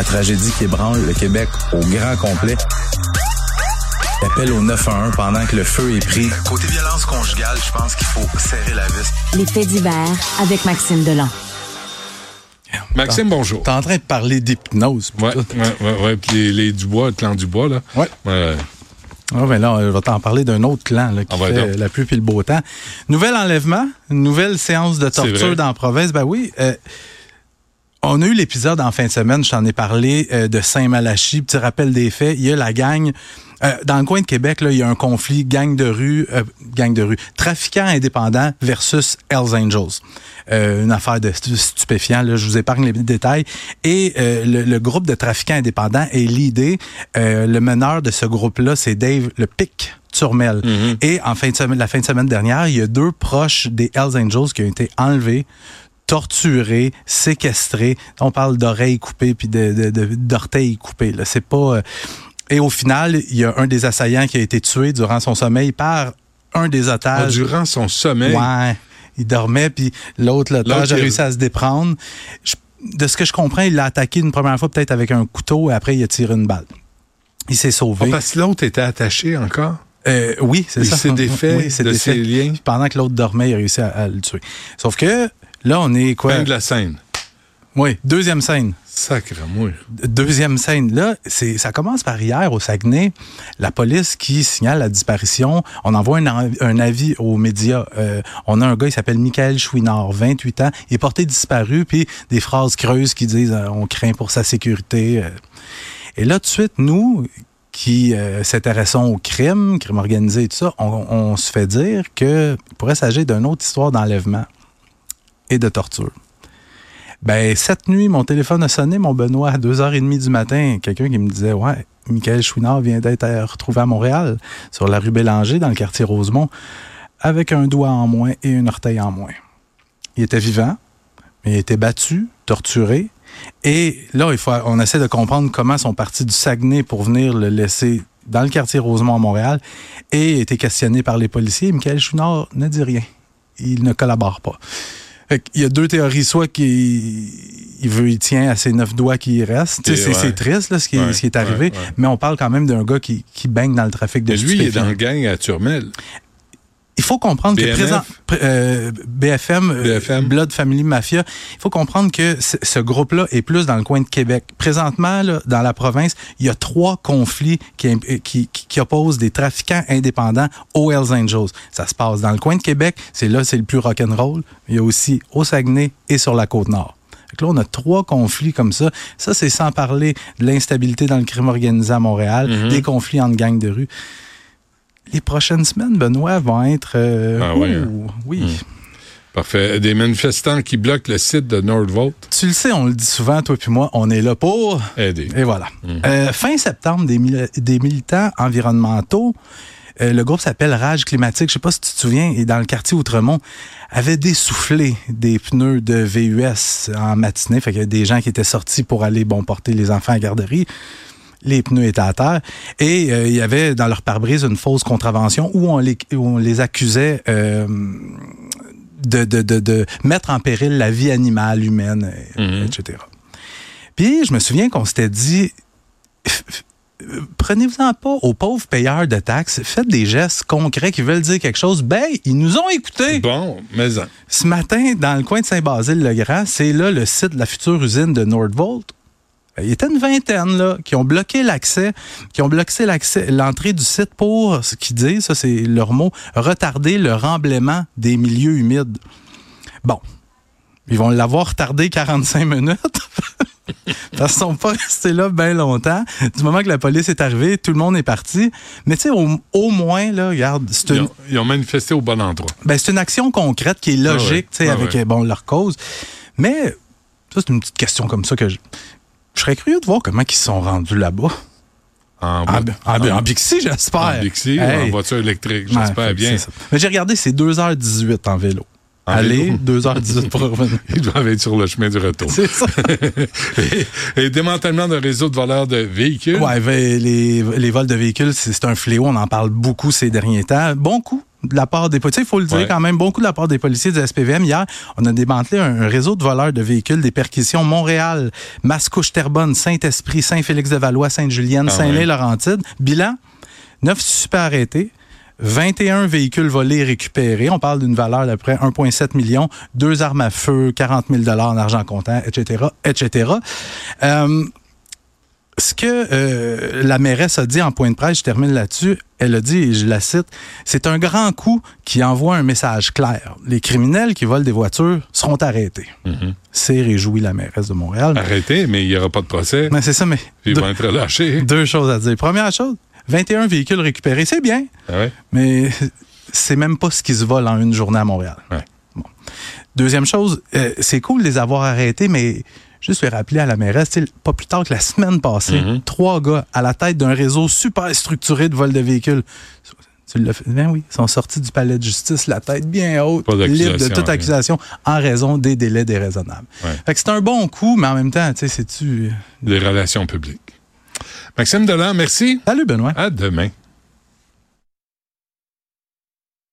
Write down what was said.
la tragédie qui ébranle le Québec au grand complet. Appel au 911 pendant que le feu est pris. Côté violence conjugale, je pense qu'il faut serrer la vis. Les faits divers avec Maxime Delan. Maxime, bonjour. T'es en train de parler d'hypnose. Ouais, ouais, ouais, ouais. Puis les, les Dubois, le clan Dubois, là. Ouais. Ouais. Ah, ben là, je vais t'en parler d'un autre clan là, qui Ah, ouais, fait donc. la pluie puis le beau temps. Nouvel enlèvement, une nouvelle séance de torture dans la province. Ben oui. euh, on a eu l'épisode en fin de semaine, je t'en ai parlé, euh, de Saint-Malachie. Petit rappel des faits, il y a la gang. euh, dans le coin de Québec, là, il y a un conflit gang de rue, euh, gang de rue, trafiquants indépendants versus Hells Angels. Euh, une affaire de stu- stupéfiant, là, je vous épargne les détails. Et euh, le, le groupe de trafiquants indépendants est l'idée. le meneur de ce groupe-là, c'est Dave Le Pic. Turmel. Et en fin de semaine, la fin de semaine dernière, il y a deux proches des Hells Angels qui ont été enlevés, torturés, séquestrés. On parle d'oreilles coupées puis de, de- de- d'orteils coupés. Là, c'est pas. euh, Et au final, il y a un des assaillants qui a été tué durant son sommeil par un des Ah, otages. durant son sommeil? Ouais. Il dormait, puis l'autre, l'otage, a il- réussi à se déprendre. Je- de ce que je comprends, il l'a attaqué une première fois peut-être avec un couteau et après, il a tiré une balle. Il s'est Ah, sauvé. parce que l'autre était attaché encore? Euh, oui, c'est Il ça. s'est défait Oui, il de défait. ses liens? Pendant que l'autre dormait, il a réussi à, à le tuer. Sauf que là, on est quoi? Fin de la scène. Oui, deuxième scène. Sacre mouille. Deuxième scène. Là, c'est, ça commence par hier au Saguenay. La police qui signale la disparition. On envoie un, avis aux médias. Euh, on a un gars, il s'appelle Michael Chouinard, 28 ans. Il est porté disparu, puis des phrases creuses qui disent euh, on craint pour sa sécurité. euh. Et là, tout de suite, nous, qui euh, s'intéressons au crime, crime organisé et tout ça, on, on se fait dire que il pourrait s'agir d'une autre histoire d'enlèvement et de torture. Ben, cette nuit, mon téléphone a sonné, mon Benoît, à 2h30 du matin. Quelqu'un qui me disait, ouais, Michael Chouinard vient d'être retrouvé à Montréal, sur la rue Bélanger, dans le quartier Rosemont, avec un doigt en moins et un orteil en moins. Il était vivant, mais il était battu, torturé. Et là, il faut, on essaie de comprendre comment sont partis du Saguenay pour venir le laisser dans le quartier Rosemont à Montréal et été questionné par les policiers. Michael Chouinard ne dit rien. Il ne collabore pas. Fait il y a deux théories. Soit qu'il il veut, il tient à ses neuf doigts qui restent. C'est ouais. triste là, ce, qui est, Ouais, ce qui est arrivé. ouais. Mais on parle quand même d'un gars qui, qui baigne dans le trafic de Mais lui, il est dans le gang à Turmel. Il faut comprendre que présent, pr- euh, BFM, euh, BFM. Blood Family Mafia, il faut comprendre que ce, groupe-là est plus dans le coin de Québec. Présentement, là, dans la province, il y a trois conflits qui, imp- qui, qui, qui opposent des trafiquants indépendants aux Hells Angels. Ça se passe dans le coin de Québec, c'est là, c'est le plus rock'n'roll. Il y a aussi au Saguenay et sur la Côte-Nord. Fait que là, on a trois conflits comme ça. Ça, c'est sans parler de l'instabilité dans le crime organisé à Montréal, Mm-hmm. des conflits entre gangs de rue. Les prochaines semaines, Benoît, vont être... euh, Ah ouais, ouh, oui. Parfait. Des manifestants qui bloquent le site de Nordvolt. Tu le sais, on le dit souvent, toi puis moi, on est là pour... Aider. Et voilà. Mm. Euh, fin septembre, des, mili- des militants environnementaux, euh, le groupe s'appelle Rage climatique, je sais pas si tu te souviens, et dans le quartier Outremont, avait dessoufflé des pneus de VUS en matinée. Fait qu'il y a des gens qui étaient sortis pour aller bon porter les enfants à la garderie. Les pneus étaient à terre. Et euh, il y avait dans leur pare-brise une fausse contravention où on les, où on les accusait euh, de, de, de, de mettre en péril la vie animale, humaine, etc. Puis je me souviens qu'on s'était dit, prenez-vous-en pas aux pauvres payeurs de taxes, faites des gestes concrets qui veulent dire quelque chose. Ben, ils nous ont écoutés. Bon, mais en. Ce matin, dans le coin de Saint-Basile-le-Grand, c'est là le site de la future usine de Nordvolt. Il y était une vingtaine là, qui ont bloqué l'accès, qui ont bloqué l'accès, l'entrée du site pour, ce qu'ils disent, ça c'est leur mot, retarder le remblaiement des milieux humides. Bon, ils vont l'avoir retardé 45 minutes. Parce qu'ils sont pas restés là bien longtemps. Du moment que la police est arrivée, tout le monde est parti. Mais tu sais, au, au moins, là, regarde, Ils ont, ils ont manifesté au bon endroit. ben, c'est une action concrète qui est logique, Ah ouais. tu sais, Ah avec ouais. euh, bon, leur cause. Mais ça, c'est une petite question comme ça que je, je serais curieux de voir comment ils se sont rendus là-bas. En, En, vo- en, en Bixi, j'espère. en Bixi ou en voiture électrique, j'espère bien. Mais j'ai regardé, c'est 2h18 en vélo. Aller, vélo? 2h18 pour revenir. Ils doivent être sur le chemin du retour. C'est ça. et, et démantèlement de réseau de voleurs de véhicules. Ouais, ben, les, les vols de véhicules, c'est un fléau. On en parle beaucoup ces derniers temps. Bon coup de la part des policiers. Il faut le dire Ouais. quand même, beaucoup de la part des policiers du SPVM. Hier, on a démantelé un, un réseau de voleurs de véhicules, des perquisitions Montréal, Mascouche-Terrebonne, Saint-Esprit, Saint-Félix-de-Valois, Sainte-Julienne, Ah Saint-Lay-Laurentide. Bilan, 9 suspects arrêtés. 21 véhicules volés récupérés. On parle d'une valeur d'à peu près 1,7 million. Deux armes à feu, 40 000 en argent comptant, etc., etc. Euh, ce que euh, la mairesse a dit en point de presse, je termine là-dessus, elle a dit, et je la cite, c'est un grand coup qui envoie un message clair. Les criminels qui volent des voitures seront arrêtés. Mhm. C'est réjoui la mairesse de Montréal. Arrêtez, mais il n'y aura pas de procès. Mais c'est ça, mais Ils deux, vont être relâchés. deux choses à dire. Première chose, 21 véhicules récupérés, c'est bien, Ah ouais? mais c'est même pas ce qui se vole en une journée à Montréal. Ouais. Bon. Deuxième chose, euh, c'est cool de les avoir arrêtés, mais juste le rappeler à la mairesse, pas plus tard que la semaine passée, Mhm. trois gars à la tête d'un réseau super structuré de vol de véhicules. Tu l'as fait? Ben oui, ils sont sortis du palais de justice, la tête bien haute, libre de toute rien. accusation, en raison des délais déraisonnables. Ouais. Fait que c'est un bon coup, mais en même temps, tu sais, c'est-tu... Des relations publiques. Maxime Delan, merci. Salut, Benoît. À demain.